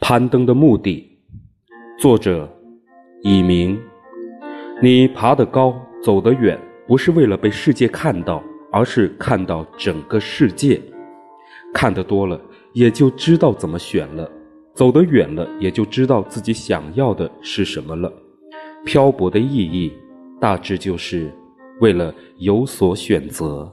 攀登的目的，作者以明，你爬得高走得远，不是为了被世界看到，而是看到整个世界。看得多了，也就知道怎么选了，走得远了，也就知道自己想要的是什么了。漂泊的意义大致就是为了有所选择。